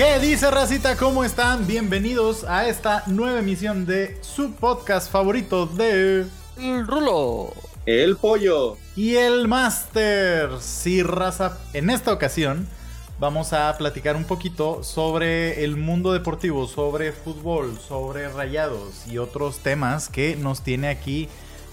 ¿Qué dice Racita? ¿Cómo están? Bienvenidos a esta nueva emisión de su podcast favorito de... El Rulo. El pollo. Y el Master. Sí, raza. En esta ocasión vamos a platicar un poquito sobre el mundo deportivo, sobre fútbol, sobre rayados y otros temas que nos tiene aquí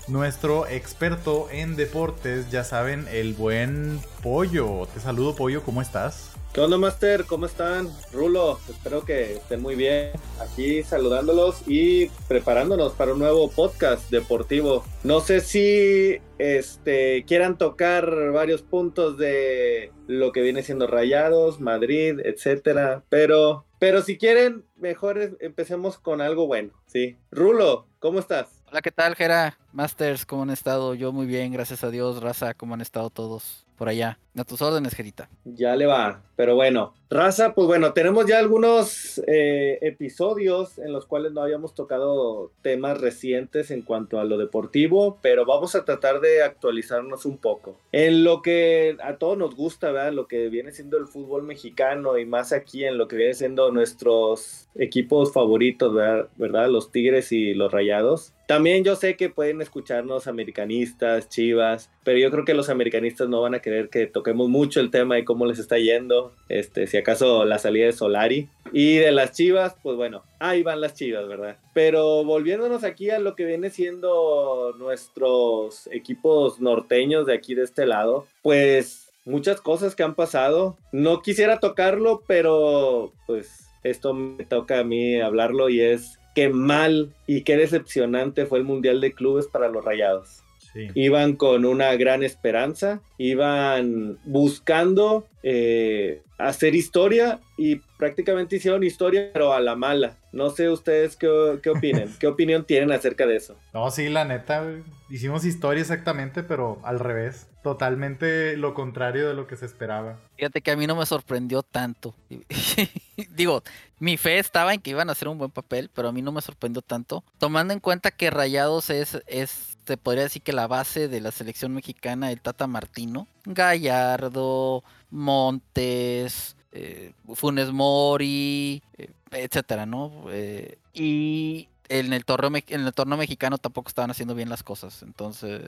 nuestro experto en deportes, ya saben, el buen pollo. Te saludo, pollo, ¿cómo estás? ¿Qué Master? ¿Cómo están? Rulo, espero que estén muy bien. Aquí saludándolos y preparándonos para un nuevo podcast deportivo. No sé si este, quieran tocar varios puntos de lo que viene siendo Rayados, Madrid, etcétera, pero, pero si quieren, mejor empecemos con algo bueno, ¿sí? Rulo, ¿cómo estás? Hola, ¿qué tal, Jera? Masters, ¿cómo han estado? Yo muy bien, gracias a Dios. Raza, ¿cómo han estado todos? por allá. A tus órdenes, Gerita. Ya le va. Pero bueno, raza, pues bueno, tenemos ya algunos eh, episodios en los cuales no habíamos tocado temas recientes en cuanto a lo deportivo, pero vamos a tratar de actualizarnos un poco. En lo que a todos nos gusta, ¿verdad? Lo que viene siendo el fútbol mexicano y más aquí en lo que viene siendo nuestros equipos favoritos, ¿verdad? ¿verdad? Los Tigres y los Rayados. También yo sé que pueden escucharnos americanistas, chivas, pero yo creo que los americanistas no van a querer que toquemos mucho el tema de cómo les está yendo, este, si acaso la salida de Solari. Y de las chivas, pues bueno, ahí van las chivas, ¿verdad? Pero volviéndonos aquí a lo que viene siendo nuestros equipos norteños de aquí de este lado, pues muchas cosas que han pasado. No quisiera tocarlo, pero pues esto me toca a mí hablarlo y es qué mal y qué decepcionante fue el Mundial de Clubes para los Rayados. Iban con una gran esperanza, iban buscando eh, hacer historia y prácticamente hicieron historia, pero a la mala. No sé ustedes qué, qué opinen, qué opinión tienen acerca de eso. No, sí, la neta, hicimos historia exactamente, pero al revés. Totalmente lo contrario de lo que se esperaba. Fíjate que a mí no me sorprendió tanto. Digo, mi fe estaba en que iban a hacer un buen papel, pero a mí no me sorprendió tanto. Tomando en cuenta que Rayados es, es se podría decir que la base de la selección mexicana, el Tata Martino. Gallardo, Montes, eh, Funes Mori, eh, etcétera, ¿no? Eh, y en el, torneo, en el torneo mexicano tampoco estaban haciendo bien las cosas. Entonces,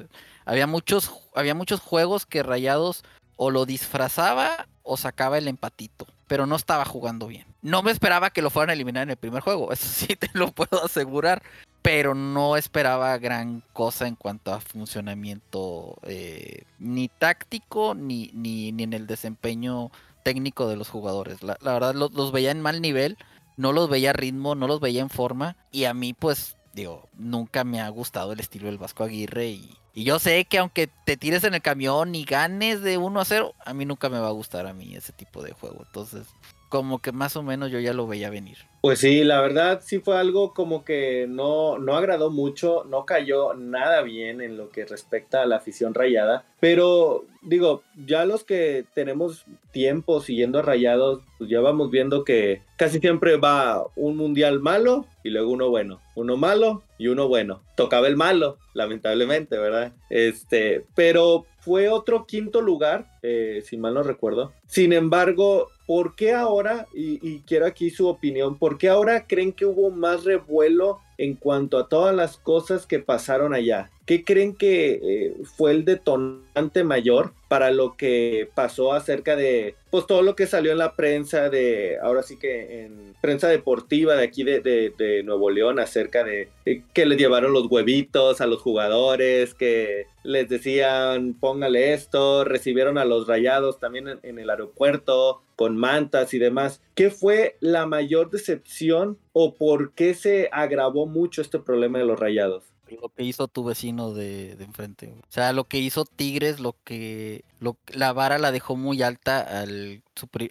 había muchos, había muchos juegos que Rayados o lo disfrazaba o sacaba el empatito, pero no estaba jugando bien. No me esperaba que lo fueran a eliminar en el primer juego, eso sí te lo puedo asegurar, pero no esperaba gran cosa en cuanto a funcionamiento eh, ni táctico ni, ni, ni, en el desempeño técnico de los jugadores. La, verdad los, veía en mal nivel, no los veía ritmo, no los veía en forma y a mí pues digo, nunca me ha gustado el estilo del Vasco Aguirre y, y yo sé que aunque te tires en el camión y ganes de 1 a 0, a mí nunca me va a gustar a mí ese tipo de juego. Entonces, como que más o menos yo ya lo veía venir. Pues sí, la verdad sí fue algo como que no, no agradó mucho, no cayó nada bien en lo que respecta a la afición rayada, pero digo, ya los que tenemos tiempo siguiendo a rayados, pues ya vamos viendo que casi siempre va un mundial malo y luego uno bueno, uno malo y uno bueno. Tocaba el malo, lamentablemente, ¿verdad? Este, pero fue otro quinto lugar, eh, si mal no recuerdo. Sin embargo, ¿por qué ahora, y, quiero aquí su opinión, ¿por qué ahora creen que hubo más revuelo en cuanto a todas las cosas que pasaron allá? ¿Qué creen que eh, fue el detonante mayor para lo que pasó acerca de, pues todo lo que salió en la prensa de, ahora sí que en prensa deportiva de aquí de, Nuevo León acerca de que les llevaron los huevitos a los jugadores, que les decían póngale esto, recibieron a los rayados también en el aeropuerto, con mantas y demás. ¿Qué fue la mayor decepción o por qué se agravó mucho este problema de los rayados? Lo que hizo tu vecino de, enfrente. O sea, lo que hizo Tigres, lo que lo, la vara la dejó muy alta al,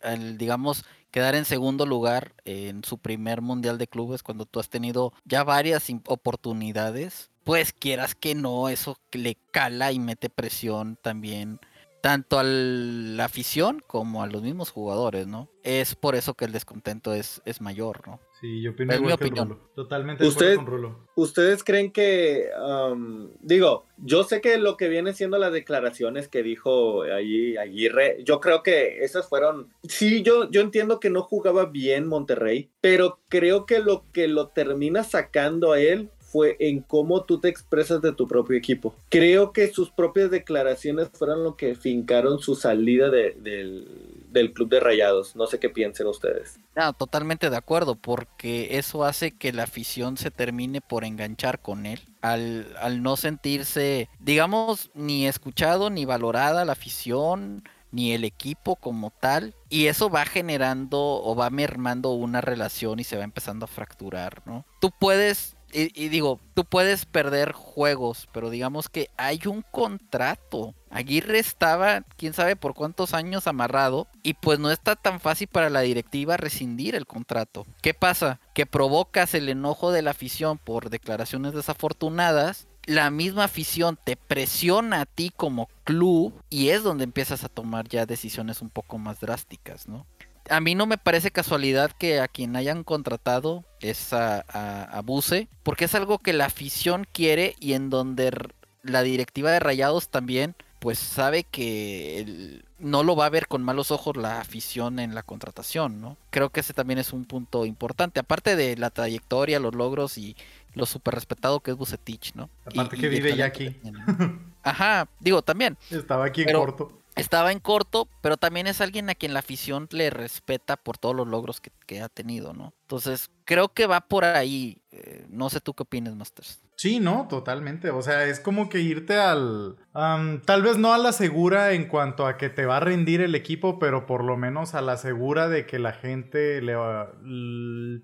al, digamos, quedar en segundo lugar en su primer mundial de clubes cuando tú has tenido ya varias oportunidades. Pues quieras que no, eso le cala y mete presión también tanto a la afición como a los mismos jugadores, ¿no? Es por eso que el descontento es, es mayor, ¿no? Sí, yo opino igual que Rulo. Totalmente ¿Usted, con Rulo. ¿Ustedes creen que, um, digo, yo sé que lo que viene siendo las declaraciones que dijo allí Aguirre, yo creo que esas fueron, sí, yo, yo entiendo que no jugaba bien Monterrey, pero creo que lo que lo termina sacando a él fue en cómo tú te expresas de tu propio equipo. Creo que sus propias declaraciones fueron lo que fincaron su salida del, club de rayados. No sé qué piensen ustedes. No, totalmente de acuerdo, porque eso hace que la afición se termine por enganchar con él. Al, al no sentirse, digamos, ni escuchado ni valorada la afición, ni el equipo como tal. Y eso va generando o va mermando una relación y se va empezando a fracturar, ¿no? Tú puedes y, digo, tú puedes perder juegos, pero digamos que hay un contrato. Aguirre estaba, quién sabe por cuántos años amarrado, y pues no está tan fácil para la directiva rescindir el contrato. ¿Qué pasa? Que provocas el enojo de la afición por declaraciones desafortunadas. La misma afición te presiona a ti como club y es donde empiezas a tomar ya decisiones un poco más drásticas, ¿no? A mí no me parece casualidad que a quien hayan contratado es a, a, Buse, porque es algo que la afición quiere y en donde la directiva de Rayados también pues sabe que no lo va a ver con malos ojos la afición en la contratación, ¿no? Creo que ese también es un punto importante, aparte de la trayectoria, los logros y lo súper respetado que es Bucetich, ¿no? Aparte que vive ya aquí. Ajá, digo, también. Estaba aquí en corto estaba en corto, pero también es alguien a quien la afición le respeta por todos los logros que, ha tenido, ¿no? Entonces, creo que va por ahí. Eh, no sé tú qué opinas, Masters. Sí, no, totalmente. O sea, es como que irte al... tal vez no a la segura en cuanto a que te va a rendir el equipo, pero por lo menos a la segura de que la gente le,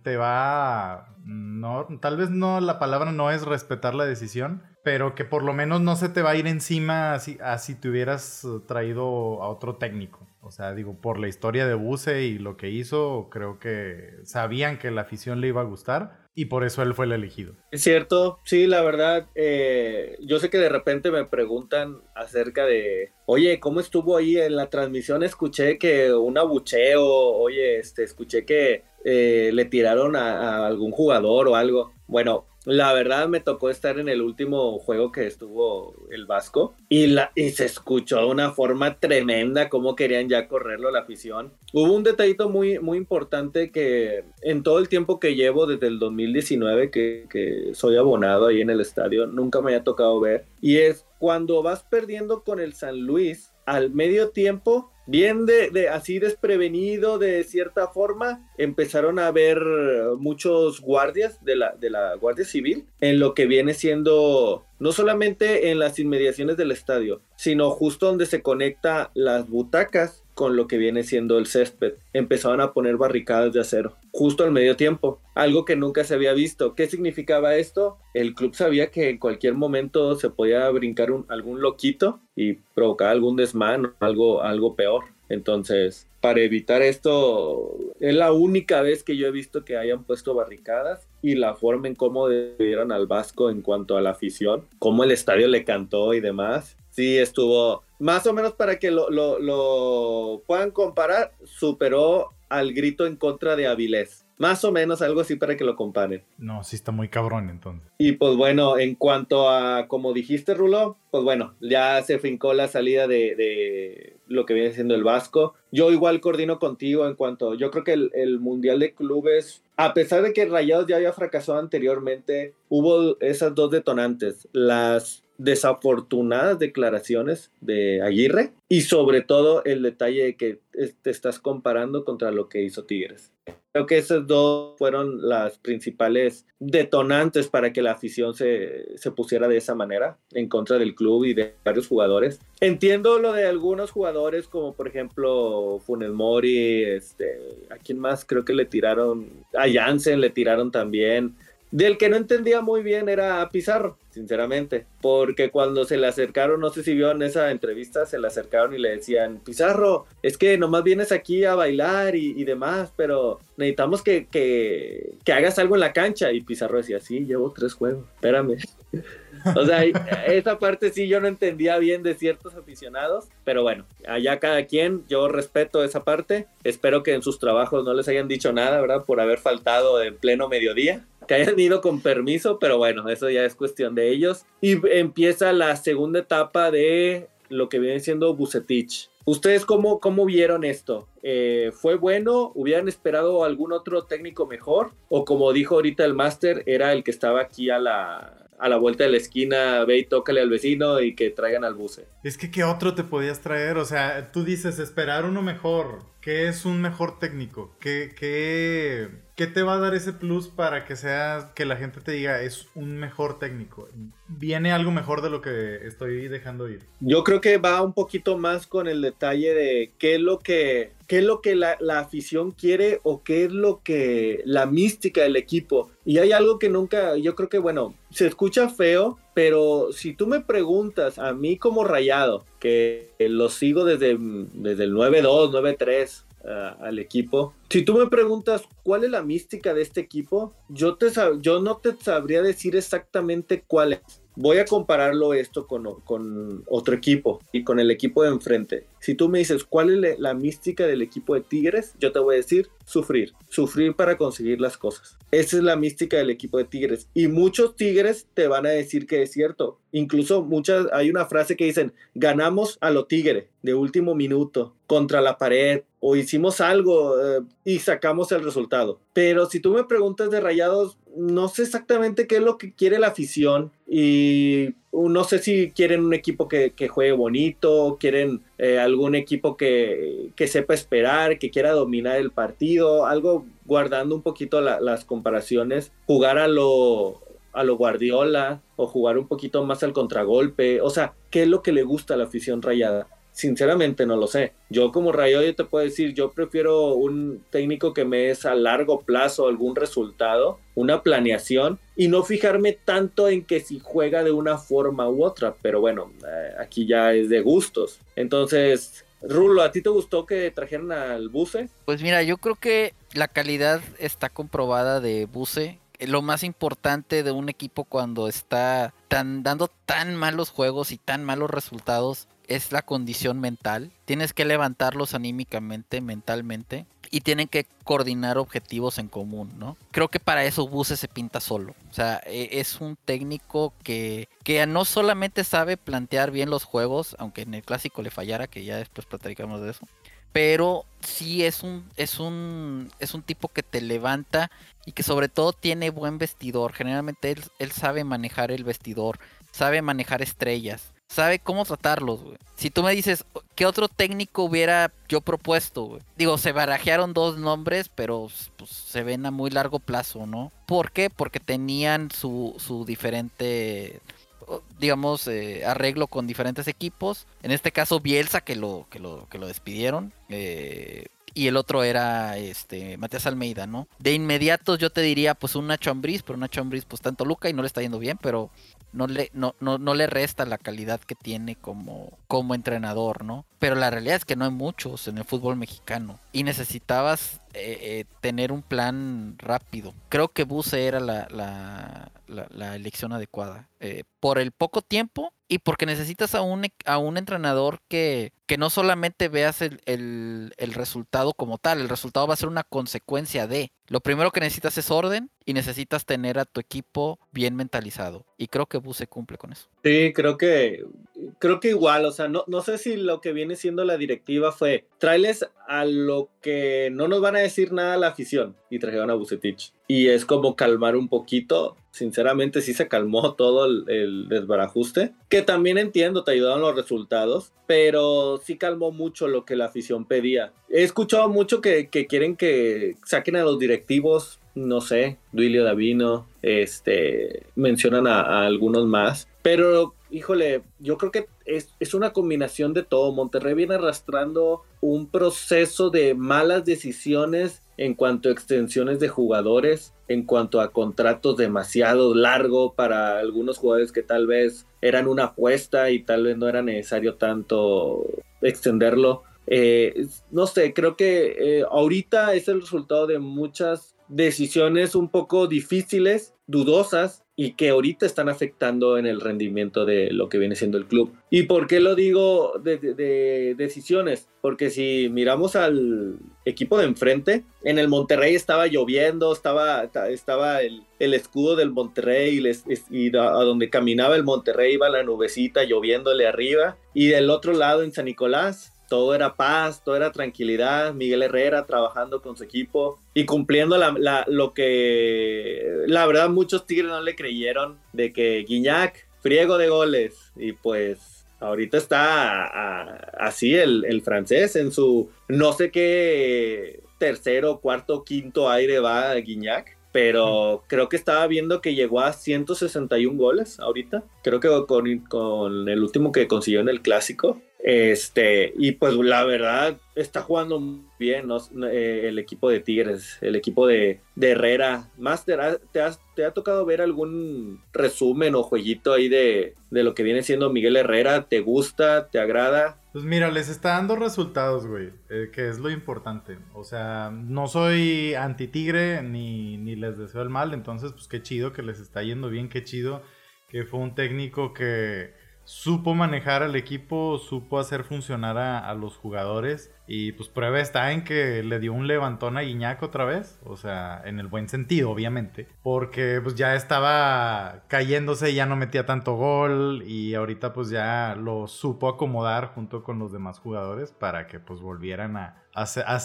te va... No, tal vez no, la palabra no es respetar la decisión, pero que por lo menos no se te va a ir encima así, así te hubieras traído a otro técnico. O sea, digo, por la historia de Buse y lo que hizo, creo que sabían que la afición le iba a gustar y por eso él fue el elegido. Es cierto, sí, la verdad, eh, yo sé que de repente me preguntan acerca de, oye, ¿cómo estuvo ahí en la transmisión? Escuché que un abucheo, oye, este, escuché que eh, le tiraron a algún jugador o algo. Bueno, la verdad me tocó estar en el último juego que estuvo el Vasco y, se escuchó de una forma tremenda cómo querían ya correrlo la afición. Hubo un detallito muy, muy importante que en todo el tiempo que llevo desde el 2019 que, que soy abonado ahí en el estadio, nunca me haya tocado ver y es cuando vas perdiendo con el San Luis al medio tiempo bien de, así desprevenido de cierta forma, empezaron a haber muchos guardias de la, de la Guardia Civil en lo que viene siendo no solamente en las inmediaciones del estadio, sino justo donde se conecta las butacas con lo que viene siendo el césped. Empezaban a poner barricadas de acero, justo al medio tiempo, algo que nunca se había visto. ¿Qué significaba esto? El club sabía que en cualquier momento se podía brincar algún loquito y provocar algún desmán algo, algo peor. Entonces, para evitar esto, es la única vez que yo he visto que hayan puesto barricadas y la forma en cómo dieron al Vasco en cuanto a la afición, cómo el estadio le cantó y demás. Sí, estuvo más o menos para que lo, lo puedan comparar, superó al grito en contra de Avilés. Más o menos algo así para que lo comparen. No, sí está muy cabrón entonces. Y pues bueno, en cuanto a, como dijiste, Rulo, pues bueno, ya se fincó la salida de, lo que viene siendo el Vasco. Yo igual coordino contigo en cuanto, yo creo que el, el Mundial de Clubes, a pesar de que Rayados ya había fracasado anteriormente, hubo esas dos detonantes. Las desafortunadas declaraciones de Aguirre y sobre todo el detalle de que te estás comparando contra lo que hizo Tigres. Creo que esos dos fueron las principales detonantes para que la afición se, pusiera de esa manera en contra del club y de varios jugadores. Entiendo lo de algunos jugadores como por ejemplo Funes Mori, este, a quién más creo que le tiraron, a Jansen le tiraron también Del que no entendía muy bien era Pizarro, sinceramente, porque cuando se le acercaron, no sé si vio en esa entrevista, se le acercaron y le decían, Pizarro, es que nomás vienes aquí a bailar y, demás, pero necesitamos que, que, que hagas algo en la cancha. Y Pizarro decía, sí, llevo tres juegos, espérame. O sea, esa parte sí yo no entendía bien de ciertos aficionados, pero bueno, allá cada quien, yo respeto esa parte. Espero que en sus trabajos no les hayan dicho nada, ¿verdad? Por haber faltado en pleno mediodía. Que hayan ido con permiso, pero bueno, eso ya es cuestión de ellos. Y empieza la segunda etapa de lo que viene siendo Bucetich. ¿Ustedes cómo, cómo vieron esto? Eh, ¿Fue bueno? ¿Hubieran esperado algún otro técnico mejor? ¿O como dijo ahorita el máster, era el que estaba aquí a la, a la vuelta de la esquina, ve y tócale al vecino y que traigan al buce. Es que ¿qué otro te podías traer? O sea, tú dices esperar uno mejor. ¿Qué es un mejor técnico? ¿Qué, qué, qué te va a dar ese plus para que sea que la gente te diga es un mejor técnico? ¿Viene algo mejor de lo que estoy dejando ir? Yo creo que va un poquito más con el detalle de qué es lo que qué es lo que la, afición quiere o qué es lo que la mística del equipo. Y hay algo que nunca, yo creo que, bueno, se escucha feo, pero si tú me preguntas a mí como rayado, que lo sigo desde, desde el 9-2, 9-3, al equipo. Si tú me preguntas cuál es la mística de este equipo, yo, te yo no te sabría decir exactamente cuál es voy a compararlo esto con, con, otro equipo y con el equipo de enfrente. Si tú me dices cuál es la mística del equipo de Tigres, yo te voy a decir sufrir, sufrir para conseguir las cosas. Esa es la mística del equipo de Tigres. Y muchos Tigres te van a decir que es cierto. Incluso muchas, hay una frase que dicen, ganamos a lo Tigre de último minuto contra la pared o hicimos algo eh, y sacamos el resultado. Pero si tú me preguntas de Rayados, no sé exactamente qué es lo que quiere la afición y no sé si quieren un equipo que, juegue bonito, quieren eh, algún equipo que, sepa esperar, que quiera dominar el partido, algo guardando un poquito las comparaciones, jugar a lo, a lo Guardiola o jugar un poquito más al contragolpe, o sea, ¿qué es lo que le gusta a la afición rayada? Sinceramente no lo sé. Yo como Rayo yo te puedo decir, yo prefiero un técnico que me es a largo plazo algún resultado, una planeación y no fijarme tanto en que si juega de una forma u otra. Pero bueno, eh, aquí ya es de gustos. Entonces, Rulo, ¿a ti te gustó que trajeran al Buce? Pues mira, yo creo que la calidad está comprobada de Buce lo más importante de un equipo cuando está dando tan malos juegos y tan malos resultados es la condición mental. Tienes que levantarlos anímicamente, mentalmente. Y tienen que coordinar objetivos en común, ¿no? Creo que para eso Buse se pinta solo. O sea, e, es un técnico que, que no solamente sabe plantear bien los juegos, aunque en el clásico le fallara, que ya después platicamos de eso. Pero sí es un, es un, es un tipo que te levanta y que sobre todo tiene buen vestidor. Generalmente él, él sabe manejar el vestidor, sabe manejar estrellas sabe cómo tratarlos, güey. Si tú me dices, ¿qué otro técnico hubiera yo propuesto, güey? Digo, se barajearon dos nombres, pero pues, se ven a muy largo plazo, ¿no? ¿Por qué? Porque tenían su, su diferente digamos eh, arreglo con diferentes equipos en este caso Bielsa que lo que lo que lo despidieron eh, y el otro era este Matías Almeida, ¿no? De inmediato yo te diría pues un Nacho Ambriz, pero Nacho Ambriz pues tanto Luca y no le está yendo bien, pero no le, no, no, no le resta la calidad que tiene como, como entrenador, ¿no? Pero la realidad es que no hay muchos en el fútbol mexicano y necesitabas eh, eh, tener un plan rápido. Creo que Buse era la, la, elección adecuada. Eh, por el poco tiempo y porque necesitas a un, a un entrenador que, que no solamente veas el, el, resultado como tal, el resultado va a ser una consecuencia de. Lo primero que necesitas es orden y necesitas tener a tu equipo bien mentalizado. Y creo que Buse cumple con eso. Sí, creo que creo que igual, o sea, no, no sé si lo que viene siendo la directiva fue tráeles a lo que no nos van a decir nada la afición y trajeron a Bucetich. Y es como calmar un poquito. Sinceramente, sí se calmó todo el, desbarajuste. Que también entiendo, te ayudaron los resultados. Pero sí calmó mucho lo que la afición pedía. He escuchado mucho que, que quieren que saquen a los directivos no sé, Duilio Davino, este, mencionan a, algunos más, pero híjole, yo creo que es, es, una combinación de todo. Monterrey viene arrastrando un proceso de malas decisiones en cuanto a extensiones de jugadores, en cuanto a contratos demasiado largos para algunos jugadores que tal vez eran una apuesta y tal vez no era necesario tanto extenderlo. Eh, no sé, creo que eh, ahorita es el resultado de muchas decisiones un poco difíciles, dudosas, y que ahorita están afectando en el rendimiento de lo que viene siendo el club. ¿Y por qué lo digo de, decisiones? Porque si miramos al equipo de enfrente, en el Monterrey estaba lloviendo, estaba, estaba el, escudo del Monterrey y, a, donde caminaba el Monterrey iba la nubecita lloviéndole arriba. Y del otro lado en San Nicolás todo era paz, todo era tranquilidad, Miguel Herrera trabajando con su equipo y cumpliendo la, lo que la verdad muchos tigres no le creyeron de que Guiñac, friego de goles y pues ahorita está así el, el, francés en su no sé qué tercero, cuarto, quinto aire va Guiñac. Pero creo que estaba viendo que llegó a 161 goles ahorita. Creo que con, con el último que consiguió en el clásico. Este, y pues la verdad está jugando bien eh, el equipo de Tigres, el equipo de, Herrera. Más te, ha, tocado ver algún resumen o jueguito ahí de, lo que viene siendo Miguel Herrera? ¿Te gusta? ¿Te agrada? Pues mira, les está dando resultados, güey, eh, que es lo importante. O sea, no soy anti-tigre ni, ni les deseo el mal, entonces pues qué chido que les está yendo bien, qué chido que fue un técnico que supo manejar al equipo, supo hacer funcionar a, los jugadores. Y pues prueba está en que le dio un levantón a Guiñac otra vez. O sea, en el buen sentido, obviamente. Porque pues ya estaba cayéndose, ya no metía tanto gol. Y ahorita pues ya lo supo acomodar junto con los demás jugadores para que pues volvieran a,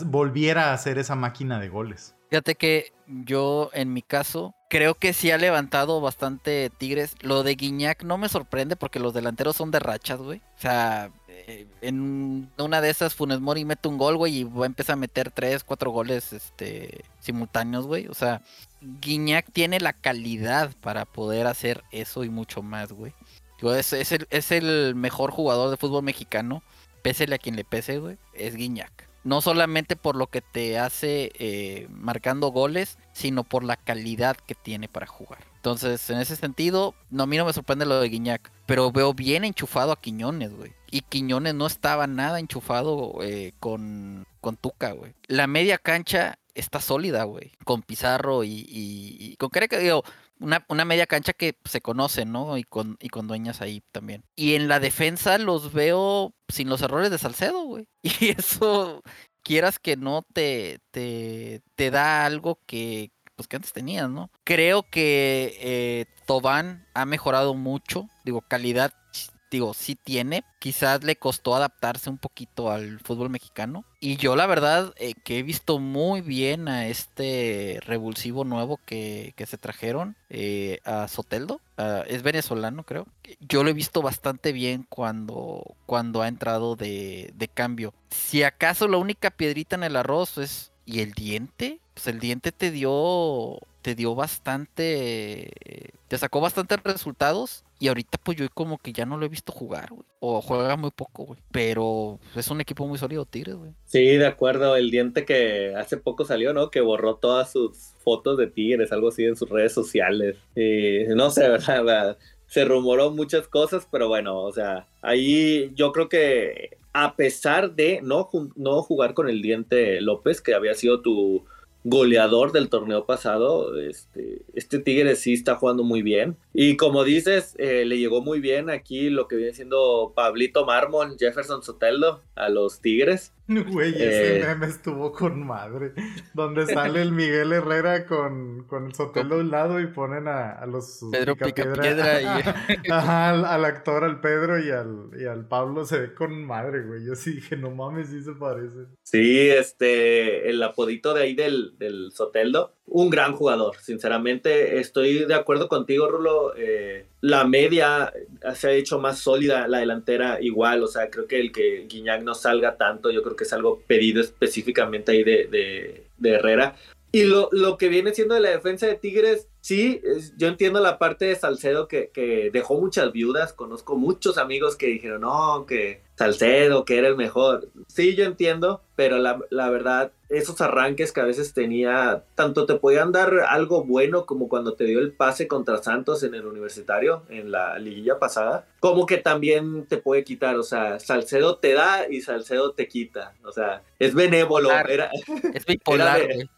volviera a hacer esa máquina de goles. Fíjate que yo, en mi caso, creo que sí ha levantado bastante Tigres. Lo de Guiñac no me sorprende porque los delanteros son de rachas, güey. O sea, eh, en una de esas Funes Mori mete un gol, güey, y va a empezar a meter tres, cuatro goles este, simultáneos, güey. O sea, Guiñac tiene la calidad para poder hacer eso y mucho más, güey. Es, el, es el mejor jugador de fútbol mexicano, pésele a quien le pese, güey, es Guiñac no solamente por lo que te hace eh, marcando goles, sino por la calidad que tiene para jugar. Entonces, en ese sentido, no, a mí no me sorprende lo de Guiñac, pero veo bien enchufado a Quiñones, güey. Y Quiñones no estaba nada enchufado eh, con, con Tuca, güey. La media cancha está sólida, güey. Con Pizarro y, y, con que digo, una, una, media cancha que se conoce, ¿no? Y con, y con dueñas ahí también. Y en la defensa los veo sin los errores de Salcedo, güey. Y eso, quieras que no, te, te, te da algo que, pues, que antes tenías, ¿no? Creo que eh, Tobán ha mejorado mucho. Digo, calidad digo, sí tiene. Quizás le costó adaptarse un poquito al fútbol mexicano. Y yo la verdad eh, que he visto muy bien a este revulsivo nuevo que, se trajeron, eh, a Soteldo. es venezolano, creo. Yo lo he visto bastante bien cuando, cuando ha entrado de, de cambio. Si acaso la única piedrita en el arroz es... ¿Y el diente? Pues el diente te dio te dio bastante, te sacó bastantes resultados y ahorita pues yo como que ya no lo he visto jugar, güey. O juega muy poco, güey. Pero es un equipo muy sólido, Tigres, güey. Sí, de acuerdo. El diente que hace poco salió, ¿no? Que borró todas sus fotos de Tigres, algo así en sus redes sociales. Y no sé, ¿verdad? Se rumoró muchas cosas, pero bueno, o sea, ahí yo creo que a pesar de no, no jugar con el diente López, que había sido tu goleador del torneo pasado. Este, este Tigre sí está jugando muy bien. Y como dices, eh, le llegó muy bien aquí lo que viene siendo Pablito Mármol, Jefferson Soteldo a los Tigres. Güey, ese eh, meme estuvo con madre. Donde sale el Miguel Herrera con, con el Sotelo a un lado y ponen a, los Pedro Picapiedra, y... al, actor, al Pedro y al, y al Pablo se ve con madre, güey. Yo sí dije, no mames, sí se parece. Sí, este, el apodito de ahí del, del Soteldo, un gran jugador, sinceramente. Estoy de acuerdo contigo, Rulo. Eh, la media se ha hecho más sólida, la delantera igual, o sea, creo que el que Guiñac no salga tanto, yo creo que es algo pedido específicamente ahí de, de, Herrera. Y lo, lo que viene siendo de la defensa de Tigres, sí, yo entiendo la parte de Salcedo que, que, dejó muchas viudas. Conozco muchos amigos que dijeron, no, que Salcedo, que era el mejor. Sí, yo entiendo, pero la, la verdad, esos arranques que a veces tenía, tanto te podían dar algo bueno como cuando te dio el pase contra Santos en el universitario, en la liguilla pasada, como que también te puede quitar. O sea, Salcedo te da y Salcedo te quita. O sea, es benévolo. Era, es bipolar. Era,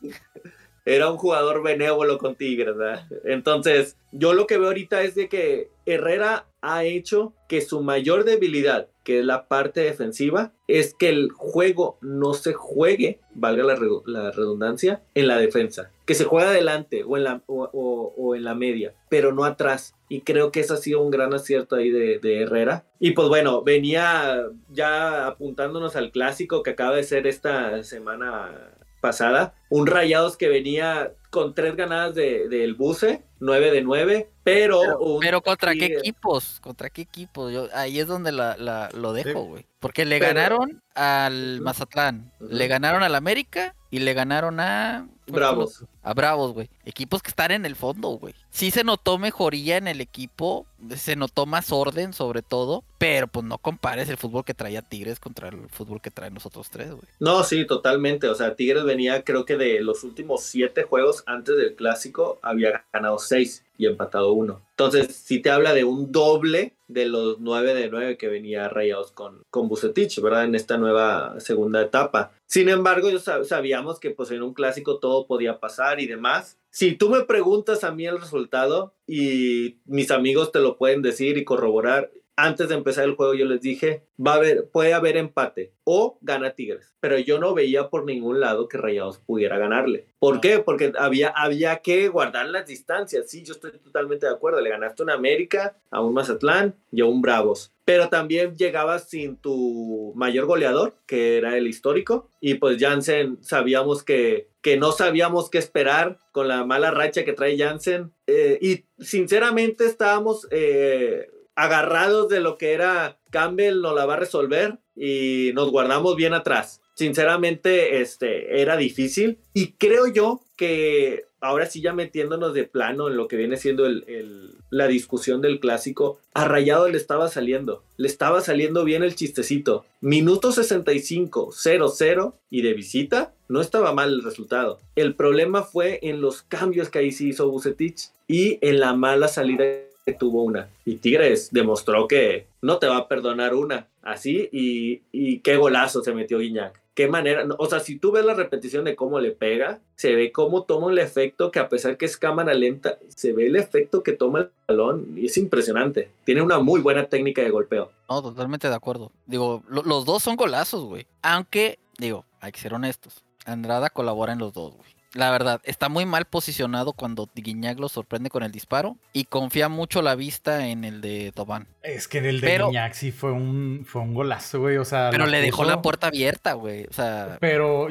un jugador benévolo con Tigres, ¿verdad? Entonces, yo lo que veo ahorita es de que Herrera ha hecho que su mayor debilidad, que es la parte defensiva, es que el juego no se juegue, valga la, redundancia, en la defensa. Que se juegue adelante o en, la, o, en la media, pero no atrás. Y creo que ese ha sido un gran acierto ahí de, de, Herrera. Y pues bueno, venía ya apuntándonos al clásico que acaba de ser esta semana pasada. Un Rayados que venía con tres ganadas del de, Buce, 9 de 9, pero... Pero, ¿contra qué equipos? ¿Contra qué equipos? Yo, ahí es donde la, lo dejo, güey. Porque le ganaron al Mazatlán, le ganaron al América y le ganaron a... Bravos. A Bravos, güey. Equipos que están en el fondo, güey. Sí se notó mejoría en el equipo, se notó más orden sobre todo, pero pues no compares el fútbol que traía Tigres contra el fútbol que traen los otros tres, güey. No, sí, totalmente. O sea, Tigres venía creo que de los últimos siete juegos antes del clásico había ganado seis y empatado uno. Entonces, si te habla de un doble de los nueve de nueve que venía Rayados con, con Bucetich, ¿verdad? En esta nueva segunda etapa. Sin embargo, sabíamos que pues en un clásico todo podía pasar y demás. Si tú me preguntas a mí el resultado y mis amigos te lo pueden decir y corroborar, antes de empezar el juego yo les dije, va a haber, puede haber empate o gana Tigres, pero yo no veía por ningún lado que Rayados pudiera ganarle. ¿Por qué? Porque había, había que guardar las distancias. Sí, yo estoy totalmente de acuerdo. Le ganaste a un América, a un Mazatlán y a un Bravos. Pero también llegabas sin tu mayor goleador, que era el histórico. Y pues Jansen, sabíamos que, que no sabíamos qué esperar con la mala racha que trae Jansen. Eh, y sinceramente estábamos... Eh, agarrados de lo que era Campbell nos la va a resolver y nos guardamos bien atrás. Sinceramente, este, era difícil y creo yo que ahora sí ya metiéndonos de plano en lo que viene siendo el, la discusión del clásico, a Rayado le estaba saliendo, le estaba saliendo bien el chistecito. Minuto 65, 0-0 y de visita, no estaba mal el resultado. El problema fue en los cambios que ahí sí hizo Bucetich y en la mala salida tuvo una. Y Tigres demostró que no te va a perdonar una. Así, y, qué golazo se metió Guiñac. Qué manera, o sea, si tú ves la repetición de cómo le pega, se ve cómo toma el efecto que a pesar que es cámara lenta, se ve el efecto que toma el balón y es impresionante. Tiene una muy buena técnica de golpeo. No, totalmente de acuerdo. Digo, los dos son golazos, güey. Aunque, digo, hay que ser honestos. Andrada colabora en los dos, güey la verdad, está muy mal posicionado cuando Guiñac lo sorprende con el disparo y confía mucho la vista en el de Tobán. Es que en el de Guiñac sí fue un, fue un golazo, güey. O sea, pero le dejó la puerta abierta, güey. O sea. Pero,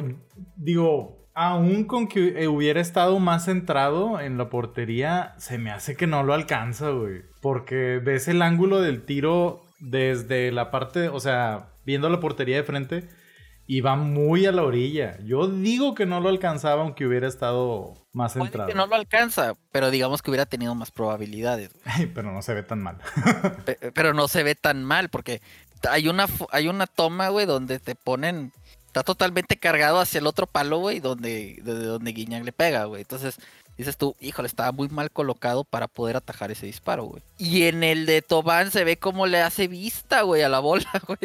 digo, aún con que hubiera estado más centrado en la portería, se me hace que no lo alcanza, güey. Porque ves el ángulo del tiro desde la parte, o sea, viendo la portería de frente y va muy a la orilla. Yo digo que no lo alcanzaba aunque hubiera estado más centrado. que no lo alcanza, pero digamos que hubiera tenido más probabilidades. pero no se ve tan mal. pero no se ve tan mal porque hay una, hay una toma, güey, donde te ponen... Está totalmente cargado hacia el otro palo, güey, donde, de donde Guiñac le pega, güey. Entonces, dices tú, híjole, estaba muy mal colocado para poder atajar ese disparo, güey. Y en el de Tobán se ve como le hace vista, güey, a la bola, güey,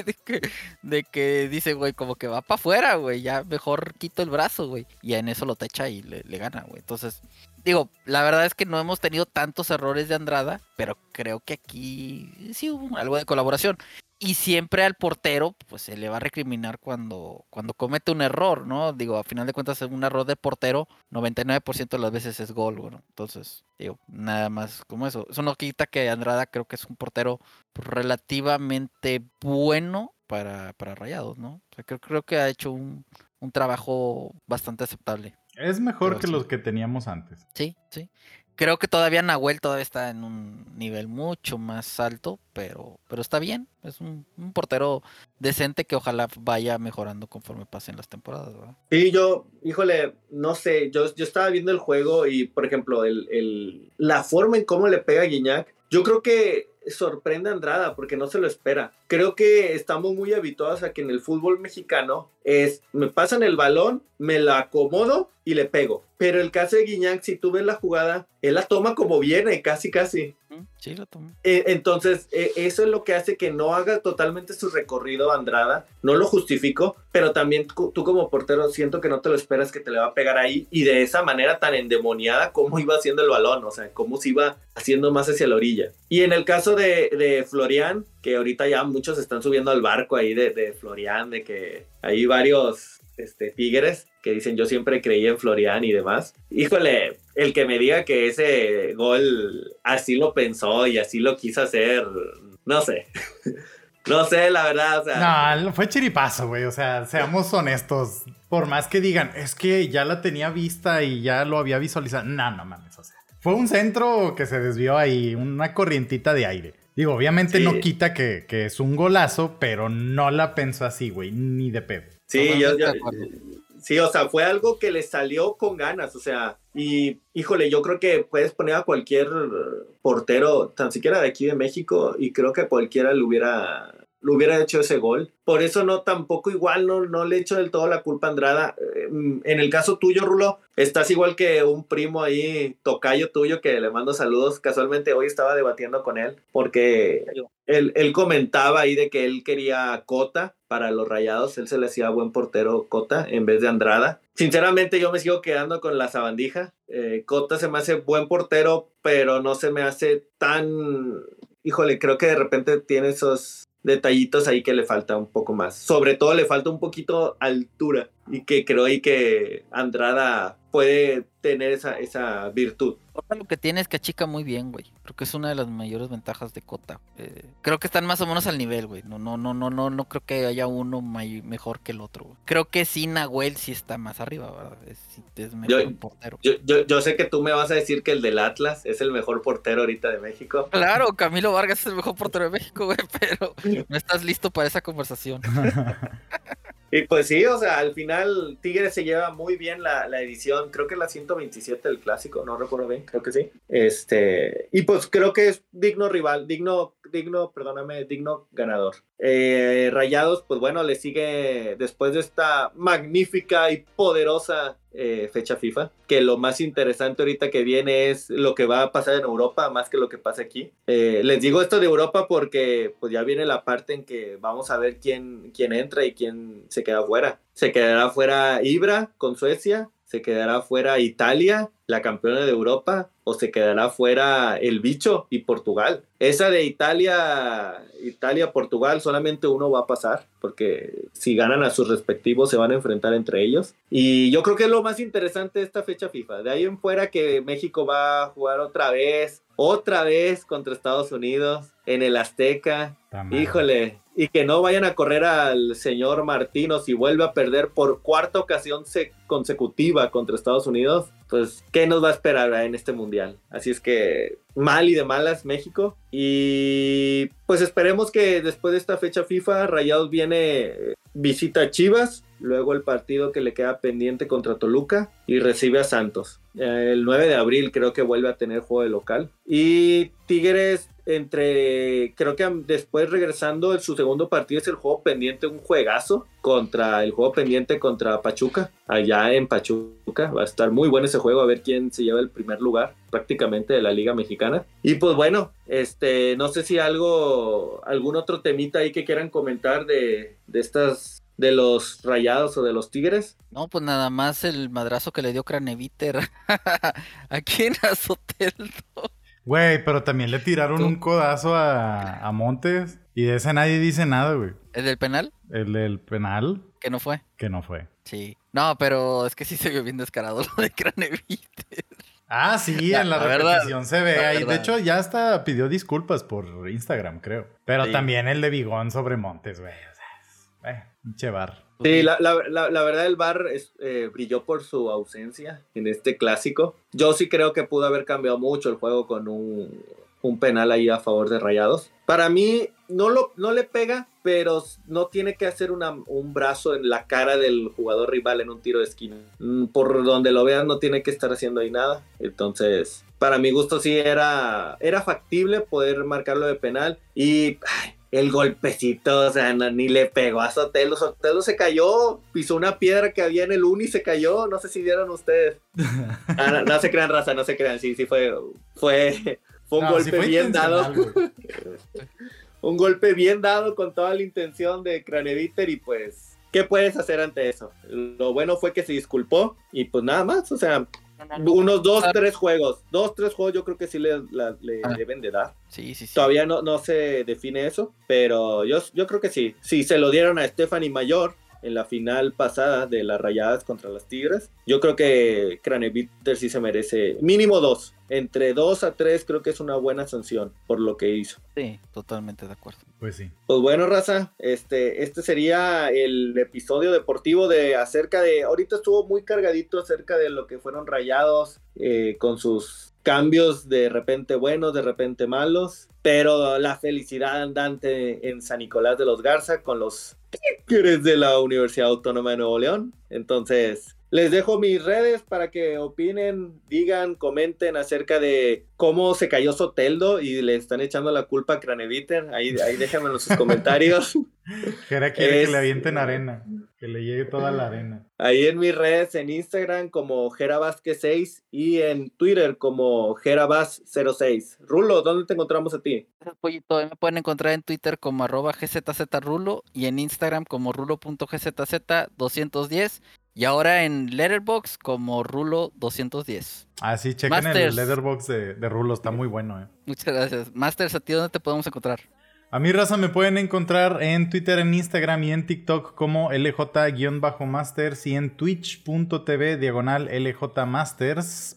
de que, dice, güey, como que va para afuera, güey, ya mejor quito el brazo, güey. Y en eso lo tacha y le, le gana, güey. Entonces, digo, la verdad es que no hemos tenido tantos errores de Andrada, pero creo que aquí sí hubo algo de colaboración. Y siempre al portero, pues se le va a recriminar cuando, cuando comete un error, ¿no? Digo, a final de cuentas, un error de portero, 99% de las veces es gol, bueno. Entonces, digo, nada más como eso. Eso no quita que Andrada creo que es un portero relativamente bueno para, para Rayados, ¿no? O sea, creo, creo que ha hecho un, un trabajo bastante aceptable. Es mejor que los que teníamos antes. Sí, sí. Creo que todavía Nahuel todavía está en un nivel mucho más alto, pero, pero está bien. Es un, portero decente que ojalá vaya mejorando conforme pasen las temporadas, ¿verdad? Sí, yo, híjole, no sé, yo, yo estaba viendo el juego y, por ejemplo, el, el, la forma en cómo le pega a Guiñac, yo creo que sorprende a Andrada porque no se lo espera. Creo que estamos muy habituados a que en el fútbol mexicano es, me pasan el balón, me la acomodo y le pego. Pero el caso de Guiñac, si tú ves la jugada, él la toma como viene, casi, casi. Sí, la toma. Eh, entonces, eh, eso es lo que hace que no haga totalmente su recorrido Andrada. No lo justifico, pero también tú como portero siento que no te lo esperas que te le va a pegar ahí y de esa manera tan endemoniada como iba haciendo el balón, o sea, cómo se iba haciendo más hacia la orilla. Y en el caso de, de Florian, que ahorita ya muchos están subiendo al barco ahí de, de Florian, de que hay varios este, tigres que dicen yo siempre creí en Florian y demás. Híjole, el que me diga que ese gol así lo pensó y así lo quiso hacer, no sé. no sé, la verdad. O sea, no, fue chiripazo, güey. O sea, seamos honestos. Por más que digan, es que ya la tenía vista y ya lo había visualizado. No, no mames. O sea, fue un centro que se desvió ahí, una corrientita de aire. Digo, obviamente no quita que, que, es un golazo, pero no la pensó así, güey, ni de pedo. Sí, yo, sí, o sea, fue algo que le salió con ganas, o sea, y híjole, yo creo que puedes poner a cualquier portero, tan siquiera de aquí de México, y creo que cualquiera le hubiera lo hubiera hecho ese gol. Por eso no tampoco igual, no, no le echo del todo la culpa a Andrada. Eh, en el caso tuyo, Rulo, estás igual que un primo ahí, tocayo tuyo, que le mando saludos. Casualmente hoy estaba debatiendo con él porque él, él comentaba ahí de que él quería Cota para los rayados. Él se le hacía buen portero Cota en vez de Andrada. Sinceramente yo me sigo quedando con la sabandija. Eh, Cota se me hace buen portero, pero no se me hace tan... Híjole, creo que de repente tiene esos detallitos ahí que le falta un poco más. Sobre todo le falta un poquito altura y que creo ahí que Andrada puede tener esa, esa virtud. lo que tiene es que achica muy bien, güey. Creo que es una de las mayores ventajas de Cota. Eh, creo que están más o menos al nivel, güey. No, no, no, no, no, no creo que haya uno mejor que el otro. Creo que sí, Nahuel sí está más arriba, ¿verdad? Es, mejor yo, portero. Yo, sé que tú me vas a decir que el del Atlas es el mejor portero ahorita de México. Claro, Camilo Vargas es el mejor portero de México, güey, pero no estás listo para esa conversación. Y pues sí, o sea, al final Tigres se lleva muy bien la, edición, creo que la 127 del clásico, no recuerdo bien, creo que sí. Este, y pues creo que es digno rival, digno, digno, perdóname, digno ganador. Eh, Rayados, pues bueno, le sigue después de esta magnífica y poderosa eh, fecha FIFA, que lo más interesante ahorita que viene es lo que va a pasar en Europa más que lo que pasa aquí. Eh, les digo esto de Europa porque pues ya viene la parte en que vamos a ver quién, quién entra y quién se queda fuera. Se quedará fuera Ibra con Suecia, se quedará fuera Italia, la campeona de Europa, o se quedará fuera el bicho y Portugal. Esa de Italia, Italia, Portugal, solamente uno va a pasar, porque si ganan a sus respectivos se van a enfrentar entre ellos. Y yo creo que es lo más interesante de esta fecha FIFA. De ahí en fuera que México va a jugar otra vez, otra vez contra Estados Unidos en el Azteca. Híjole, y que no vayan a correr al señor Martino si vuelve a perder por cuarta ocasión consecutiva contra Estados Unidos, pues ¿qué nos va a esperar en este mundial? Así es que mal y de malas México y pues esperemos que después de esta fecha FIFA Rayados viene visita a Chivas, luego el partido que le queda pendiente contra Toluca y recibe a Santos. El 9 de abril creo que vuelve a tener juego de local y Tigres entre, creo que después regresando en su segundo partido es el juego pendiente, un juegazo contra el juego pendiente contra Pachuca, allá en Pachuca. Va a estar muy bueno ese juego, a ver quién se lleva el primer lugar prácticamente de la Liga Mexicana. Y pues bueno, este, no sé si algo, algún otro temita ahí que quieran comentar de, de estas de los rayados o de los tigres. No, pues nada más el madrazo que le dio Craneviter aquí en Azoteldo. Güey, pero también le tiraron un codazo a, Montes y de ese nadie dice nada, güey. ¿El del penal? El del penal. Que no fue. Que no fue. Sí. No, pero es que sí se vio bien descarado lo de Craneviter. Ah, sí, en la, repetición se ve ahí. De hecho, ya hasta pidió disculpas por Instagram, creo. Pero también el de Bigón sobre Montes, güey. O sea, eh, chevar. Sí, la, verdad el VAR eh, brilló por su ausencia en este clásico. Yo sí creo que pudo haber cambiado mucho el juego con un, un penal ahí a favor de Rayados. Para mí no, lo, no le pega, pero no tiene que hacer un brazo en la cara del jugador rival en un tiro de esquina. Mm, por donde lo vean no tiene que estar haciendo ahí nada. Entonces, para mi gusto sí era, era factible poder marcarlo de penal. Y el golpecito, o sea, ni le pegó a Sotelo. Sotelo se cayó, pisó una piedra que había en el uni y se cayó. No sé si vieron ustedes. Ah, no, se crean raza, no se crean. Sí, sí fue, fue, fue un golpe bien dado. un golpe bien dado con toda la intención de Craneviter y pues, ¿qué puedes hacer ante eso? Lo bueno fue que se disculpó y pues nada más, o sea, unos dos, tres juegos. Dos, tres juegos yo creo que sí le, ah. deben de dar. Sí, sí, sí. Todavía no, no se define eso, pero yo, yo creo que sí. Si se lo dieron a Stephanie Mayor, en la final pasada de las Rayadas contra las Tigres. Yo creo que Craneviter sí se merece mínimo dos. Entre dos a tres creo que es una buena sanción por lo que hizo. Sí, totalmente de acuerdo. Pues sí. Pues bueno, Raza, este, este sería el episodio deportivo de acerca de, ahorita estuvo muy cargadito acerca de lo que fueron rayados eh, con sus cambios de repente buenos, de repente malos, pero la felicidad andante en San Nicolás de los Garza con los Tigres de la Universidad Autónoma de Nuevo León. Entonces, les dejo mis redes para que opinen, digan, comenten acerca de cómo se cayó Soteldo y le están echando la culpa a Craneviter. Ahí, ahí déjenmelo en sus comentarios. Jera quiere que le avienten arena, que le llegue toda la arena. Ahí en mis redes, en Instagram como Vázquez 6 y en Twitter como Jerabas06. Rulo, ¿dónde te encontramos a ti? Pollito, me pueden encontrar en Twitter como arroba gzzrulo y en Instagram como rulo.gzz210 y ahora en Letterbox como Rulo210. Ah, sí, chequen el Letterbox de, de, Rulo, está muy bueno. Eh. Muchas gracias. Masters, ¿a ti dónde te podemos encontrar? A mi raza me pueden encontrar en Twitter, en Instagram y en TikTok como LJ-Masters y en twitch.tv diagonal LJ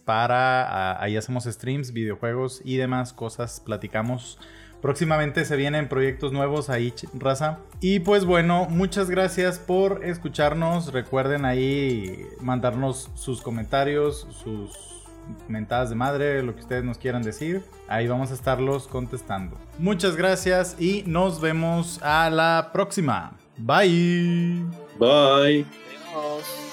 Para ahí hacemos streams, videojuegos y demás cosas, platicamos Próximamente se vienen proyectos nuevos ahí, raza. Y pues bueno, muchas gracias por escucharnos. Recuerden ahí mandarnos sus comentarios, sus mentadas de madre, lo que ustedes nos quieran decir. Ahí vamos a estarlos contestando. Muchas gracias y nos vemos a la próxima. Bye. Bye. Adiós.